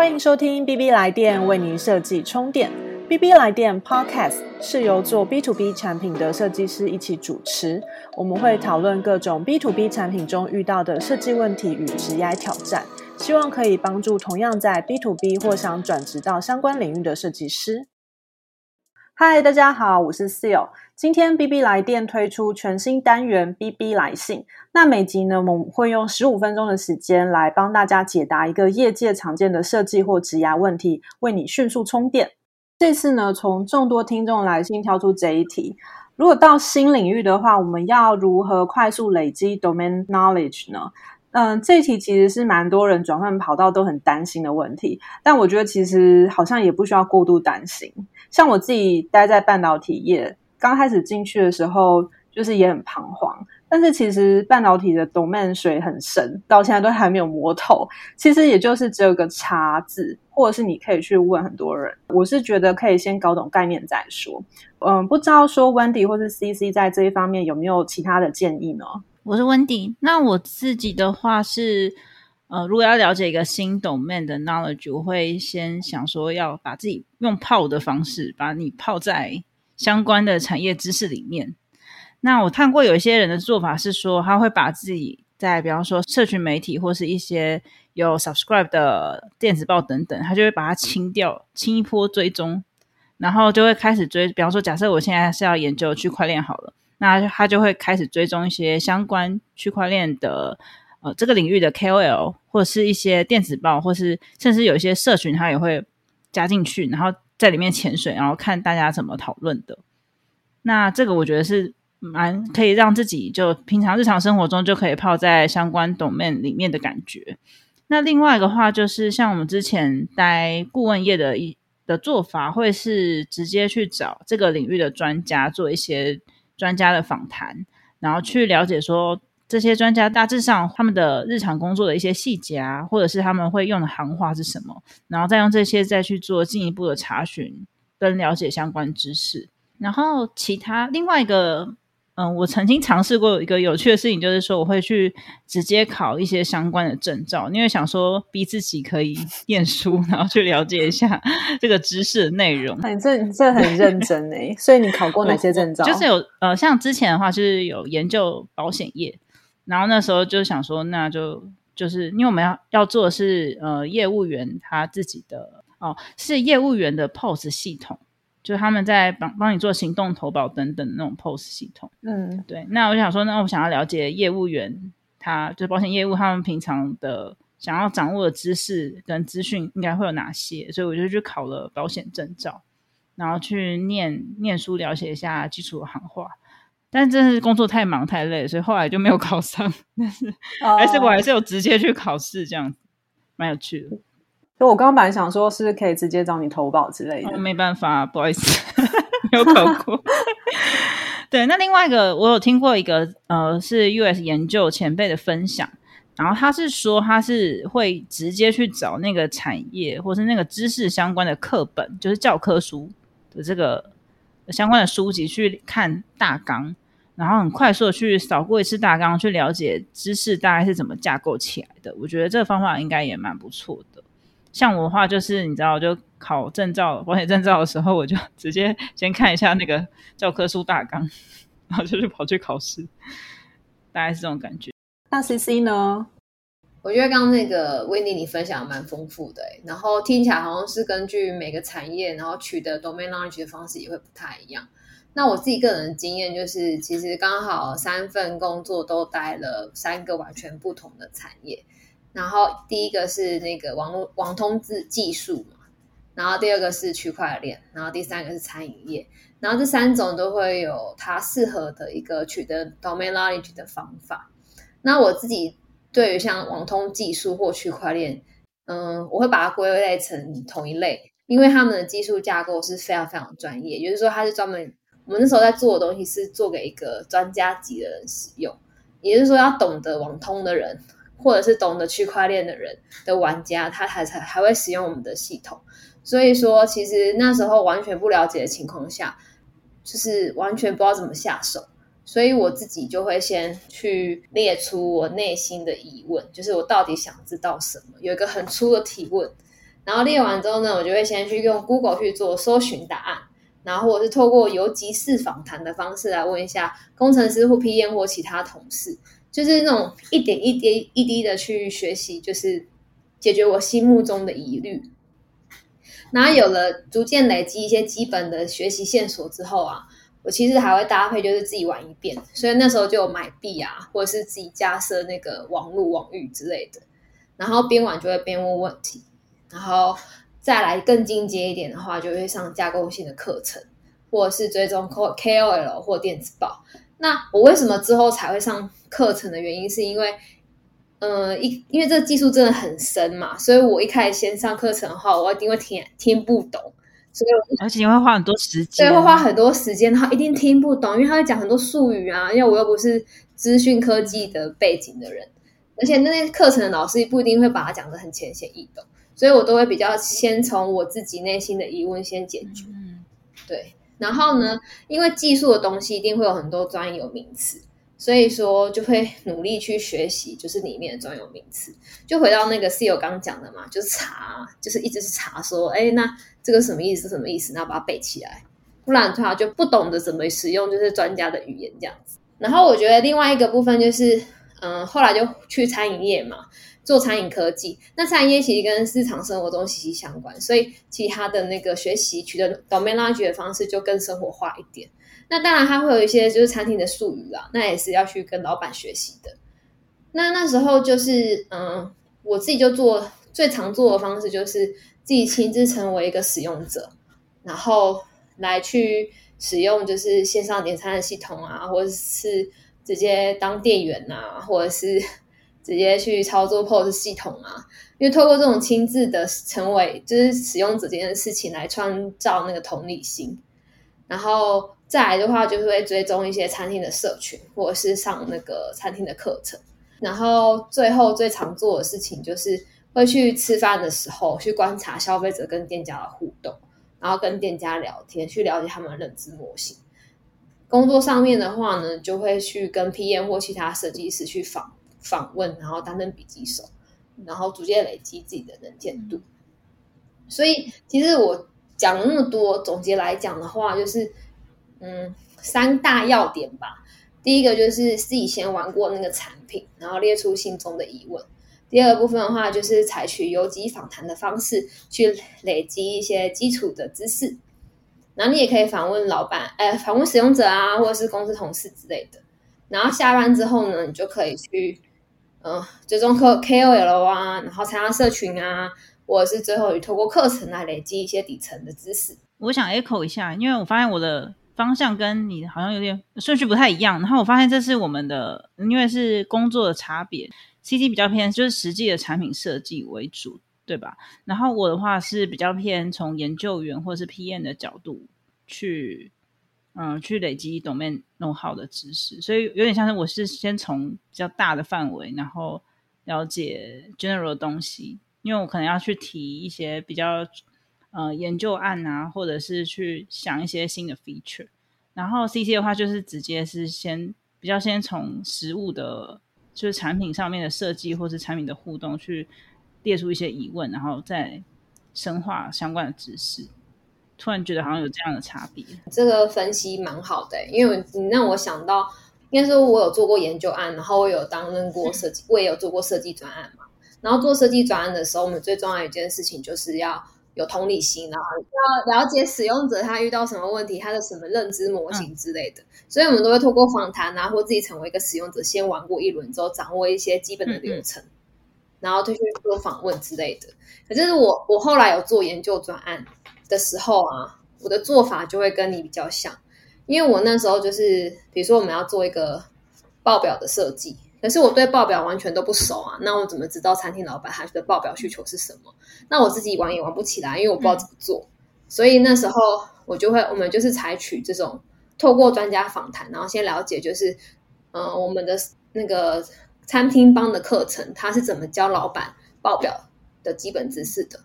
欢迎收听 B B 来电为您设计充电。B B 来电 Podcast 是由做 B to B 产品的设计师一起主持，我们会讨论各种 B to B 产品中遇到的设计问题与职业挑战，希望可以帮助同样在 B to B 或想转职到相关领域的设计师。嗨，大家好，我是 Seal。今天 B B 来电推出全新单元 B B 来信。那每集呢，我们会用十五分钟的时间来帮大家解答一个业界常见的设计或职涯问题，为你迅速充电。这次呢，从众多听众来信挑出这一题：如果到新领域的话，我们要如何快速累积 domain knowledge 呢？嗯，这一题其实是蛮多人转换跑道都很担心的问题，但我觉得其实好像也不需要过度担心。像我自己待在半导体业，刚开始进去的时候，就是也很彷徨。但是其实半导体的 domain 水很深，到现在都还没有摸透。其实也就是只有个差字，或者是你可以去问很多人。我是觉得可以先搞懂概念再说。嗯，不知道说 Wendy 或是 CC 在这一方面有没有其他的建议呢？我是 Wendy，那我自己的话是，呃，如果要了解一个新 domain 的 knowledge，我会先想说要把自己用泡的方式，把你泡在相关的产业知识里面。那我看过有一些人的做法是说，他会把自己在比方说社群媒体或是一些有 subscribe 的电子报等等，他就会把它清掉，清一波追踪，然后就会开始追。比方说，假设我现在是要研究区块链好了。那他就会开始追踪一些相关区块链的呃这个领域的 KOL，或者是一些电子报，或是甚至有一些社群，他也会加进去，然后在里面潜水，然后看大家怎么讨论的。那这个我觉得是蛮可以让自己就平常日常生活中就可以泡在相关 domain 里面的感觉。那另外的话就是像我们之前待顾问业的一的做法，会是直接去找这个领域的专家做一些。专家的访谈，然后去了解说这些专家大致上他们的日常工作的一些细节啊，或者是他们会用的行话是什么，然后再用这些再去做进一步的查询跟了解相关知识，然后其他另外一个。嗯，我曾经尝试过一个有趣的事情，就是说我会去直接考一些相关的证照，因为想说逼自己可以 念书，然后去了解一下 这个知识的内容。哎，这这很认真哎，所以你考过哪些证照？就是有呃，像之前的话，就是有研究保险业，然后那时候就想说，那就就是因为我们要要做的是呃业务员他自己的哦，是业务员的 POS 系统。就他们在帮帮你做行动投保等等那种 POS 系统，嗯，对。那我就想说，那我想要了解业务员，他就是保险业务，他们平常的想要掌握的知识跟资讯应该会有哪些？所以我就去考了保险证照，然后去念念书，了解一下基础的行话。但真的是工作太忙太累，所以后来就没有考上。但是还是我还是有直接去考试，这样蛮有趣的。就我刚刚本来想说，是可以直接找你投保之类的，没办法，不好意思，没有考过。对，那另外一个，我有听过一个，呃，是 US 研究前辈的分享，然后他是说，他是会直接去找那个产业或是那个知识相关的课本，就是教科书的这个相关的书籍去看大纲，然后很快速的去扫过一次大纲，去了解知识大概是怎么架构起来的。我觉得这个方法应该也蛮不错的。像我的话，就是你知道，就考证照、保险证照的时候，我就直接先看一下那个教科书大纲，然后就去跑去考试，大概是这种感觉。那 C C 呢？我觉得刚刚那个维尼你分享蛮丰富的，然后听起来好像是根据每个产业，然后取得 domain knowledge 的方式也会不太一样。那我自己个人的经验就是，其实刚好三份工作都待了三个完全不同的产业。然后第一个是那个网络网通技技术嘛，然后第二个是区块链，然后第三个是餐饮业，然后这三种都会有它适合的一个取得 domain knowledge 的方法。那我自己对于像网通技术或区块链，嗯，我会把它归类成同一类，因为他们的技术架构是非常非常专业，也就是说它是专门我们那时候在做的东西是做给一个专家级的人使用，也就是说要懂得网通的人。或者是懂得区块链的人的玩家，他才才还会使用我们的系统。所以说，其实那时候完全不了解的情况下，就是完全不知道怎么下手。所以我自己就会先去列出我内心的疑问，就是我到底想知道什么，有一个很粗的提问。然后列完之后呢，我就会先去用 Google 去做搜寻答案，然后或者是透过游击式访谈的方式来问一下工程师或 PM 或其他同事，就是那种一点一滴一滴的去学习，就是解决我心目中的疑虑。然后有了逐渐累积一些基本的学习线索之后啊，我其实还会搭配就是自己玩一遍，所以那时候就有买币啊，或者是自己架设那个网络网域之类的，然后边玩就会边问问题，然后再来更进阶一点的话，就会上架构性的课程，或者是追踪 K K O L 或电子报。那我为什么之后才会上课程的原因，是因为。呃，一因为这个技术真的很深嘛，所以我一开始先上课程的话，我一定会听听不懂，所以而且会花很多时间，对，会花很多时间，然后一定听不懂，因为他会讲很多术语啊，因为我又不是资讯科技的背景的人，而且那些课程的老师不一定会把它讲的很浅显易懂，所以我都会比较先从我自己内心的疑问先解决，嗯，对，然后呢，因为技术的东西一定会有很多专有名词。所以说，就会努力去学习，就是里面的专有名词。就回到那个室友刚刚讲的嘛，就是查，就是一直是查，说，哎，那这个什么意思？什么意思？然后把它背起来。不然的话，就不懂得怎么使用，就是专家的语言这样子。然后我觉得另外一个部分就是，嗯，后来就去餐饮业嘛，做餐饮科技。那餐饮业其实跟日常生活中息息相关，所以其他的那个学习取得 domain knowledge 的方式就更生活化一点。那当然，它会有一些就是餐厅的术语啦，那也是要去跟老板学习的。那那时候就是，嗯，我自己就做最常做的方式就是自己亲自成为一个使用者，然后来去使用就是线上点餐的系统啊，或者是直接当店员啊，或者是直接去操作 POS 系统啊。因为透过这种亲自的成为就是使用者这件事情来创造那个同理心，然后。再来的话，就是会追踪一些餐厅的社群，或者是上那个餐厅的课程。然后最后最常做的事情，就是会去吃饭的时候去观察消费者跟店家的互动，然后跟店家聊天，去了解他们的认知模型。工作上面的话呢，就会去跟 PM 或其他设计师去访访问，然后担任笔记手，然后逐渐累积自己的能见度。所以，其实我讲了那么多，总结来讲的话，就是。嗯，三大要点吧。第一个就是自己先玩过那个产品，然后列出心中的疑问。第二个部分的话，就是采取游击访谈的方式去累积一些基础的知识。然后你也可以访问老板，哎，访问使用者啊，或者是公司同事之类的。然后下班之后呢，你就可以去，嗯，追踪 K K O L 啊，然后参加社群啊，或者是最后以透过课程来累积一些底层的知识。我想 echo 一下，因为我发现我的。方向跟你好像有点顺序不太一样，然后我发现这是我们的，因为是工作的差别，C T 比较偏就是实际的产品设计为主，对吧？然后我的话是比较偏从研究员或者是 P N 的角度去，嗯，去累积 domain know how 的知识，所以有点像是我是先从比较大的范围，然后了解 general 的东西，因为我可能要去提一些比较。呃，研究案啊，或者是去想一些新的 feature，然后 C C 的话就是直接是先比较先从实物的，就是产品上面的设计或是产品的互动去列出一些疑问，然后再深化相关的知识。突然觉得好像有这样的差别。这个分析蛮好的，因为你让我想到，应该说我有做过研究案，然后我有担任过设计，我也有做过设计专案嘛。然后做设计专案的时候，我们最重要一件事情就是要。有同理心，然后要了解使用者他遇到什么问题，他的什么认知模型之类的，所以我们都会透过访谈啊，或自己成为一个使用者，先玩过一轮之后，掌握一些基本的流程，然后就去做访问之类的。可是我我后来有做研究专案的时候啊，我的做法就会跟你比较像，因为我那时候就是，比如说我们要做一个报表的设计。可是我对报表完全都不熟啊，那我怎么知道餐厅老板他的报表需求是什么？那我自己玩也玩不起来，因为我不知道怎么做。所以那时候我就会，我们就是采取这种透过专家访谈，然后先了解，就是嗯，我们的那个餐厅帮的课程，他是怎么教老板报表的基本知识的。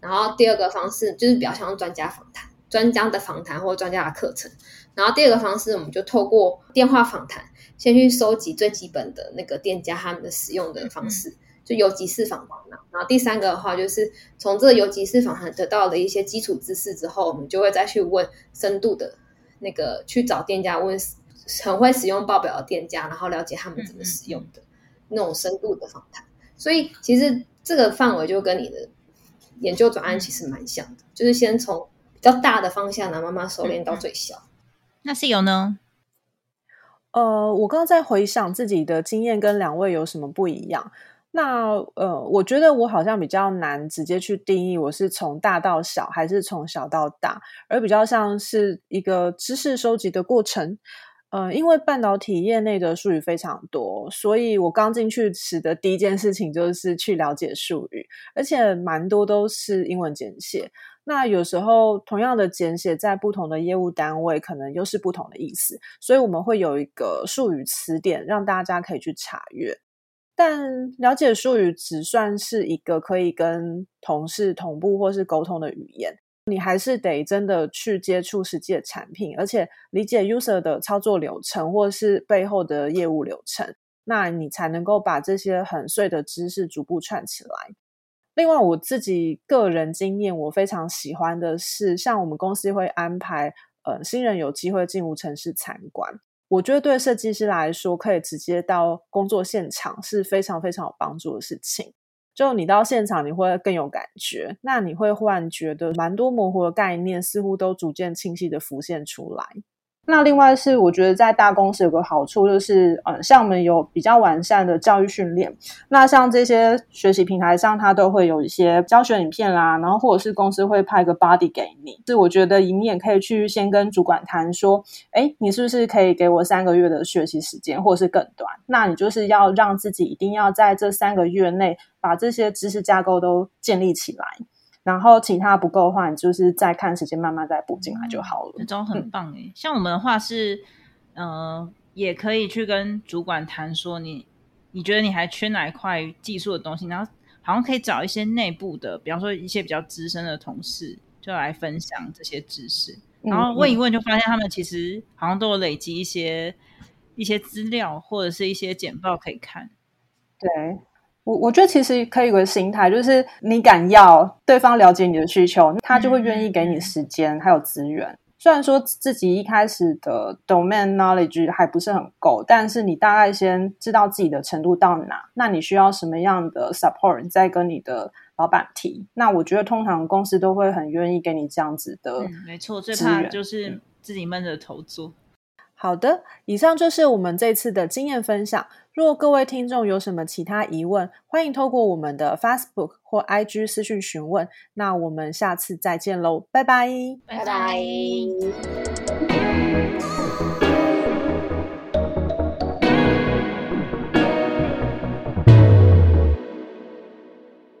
然后第二个方式就是比较像专家访谈，专家的访谈或专家的课程。然后第二个方式，我们就透过电话访谈。先去收集最基本的那个店家他们的使用的方式，就有几次访谈嘛。然后第三个的话，就是从这个有几次访谈得到的一些基础知识之后，我们就会再去问深度的那个去找店家问很会使用报表的店家，然后了解他们怎么使用的那种深度的访谈。所以其实这个范围就跟你的研究转案其实蛮像的，就是先从比较大的方向拿慢慢收敛到最小。那是有呢？呃，我刚刚在回想自己的经验跟两位有什么不一样。那呃，我觉得我好像比较难直接去定义我是从大到小还是从小到大，而比较像是一个知识收集的过程。呃，因为半导体业内的术语非常多，所以我刚进去时的第一件事情就是去了解术语，而且蛮多都是英文简写。那有时候同样的简写在不同的业务单位可能又是不同的意思，所以我们会有一个术语词典让大家可以去查阅。但了解术语只算是一个可以跟同事同步或是沟通的语言。你还是得真的去接触实际的产品，而且理解 user 的操作流程或是背后的业务流程，那你才能够把这些很碎的知识逐步串起来。另外，我自己个人经验，我非常喜欢的是，像我们公司会安排呃新人有机会进入城市参观，我觉得对设计师来说，可以直接到工作现场是非常非常有帮助的事情。就你到现场，你会更有感觉。那你会忽然觉得，蛮多模糊的概念似乎都逐渐清晰的浮现出来。那另外是，我觉得在大公司有个好处，就是嗯，像我们有比较完善的教育训练。那像这些学习平台上，它都会有一些教学影片啦，然后或者是公司会派个 body 给你。是我觉得你也可以去先跟主管谈说，哎，你是不是可以给我三个月的学习时间，或者是更短？那你就是要让自己一定要在这三个月内把这些知识架构都建立起来。然后其他不够的话，你就是再看时间，慢慢再补进来就好了。这招很棒诶，像我们的话是，呃，也可以去跟主管谈说，你你觉得你还缺哪一块技术的东西，然后好像可以找一些内部的，比方说一些比较资深的同事，就来分享这些知识。然后问一问，就发现他们其实好像都有累积一些一些资料或者是一些简报可以看。对。我我觉得其实可以有个心态，就是你敢要对方了解你的需求，他就会愿意给你时间还有资源。虽然说自己一开始的 domain knowledge 还不是很够，但是你大概先知道自己的程度到哪，那你需要什么样的 support，再跟你的老板提。那我觉得通常公司都会很愿意给你这样子的。没错，最怕就是自己闷着头做。好的，以上就是我们这次的经验分享。若各位听众有什么其他疑问，欢迎透过我们的 Facebook 或 IG 私讯询问。那我们下次再见喽，拜拜，拜拜。